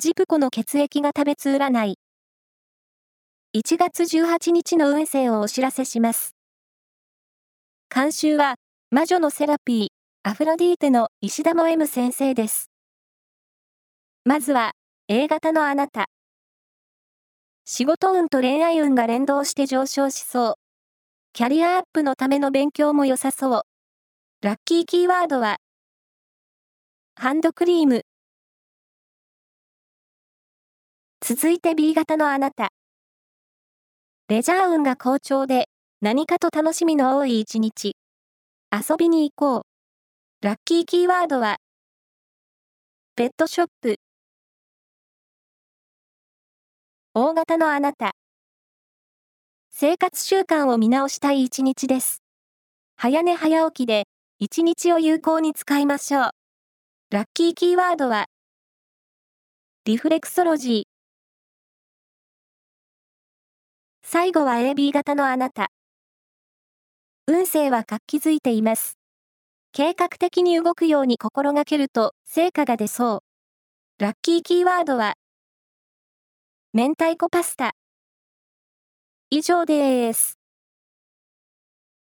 ジプコの血液が食べつ占い。1月18日の運勢をお知らせします。監修は、魔女のセラピー、アフロディーテの石田も M 先生です。まずは、A 型のあなた。仕事運と恋愛運が連動して上昇しそう。キャリアアップのための勉強も良さそう。ラッキーキーワードは、ハンドクリーム。続いて B 型のあなた。レジャー運が好調で、何かと楽しみの多い一日。遊びに行こう。ラッキーキーワードは、ペットショップ。大型のあなた。生活習慣を見直したい一日です。早寝早起きで、一日を有効に使いましょう。ラッキーキーワードは、リフレクソロジー。最後は AB 型のあなた。運勢は活気づいています。計画的に動くように心がけると成果が出そう。ラッキーキーワードは、明太子パスタ。以上です。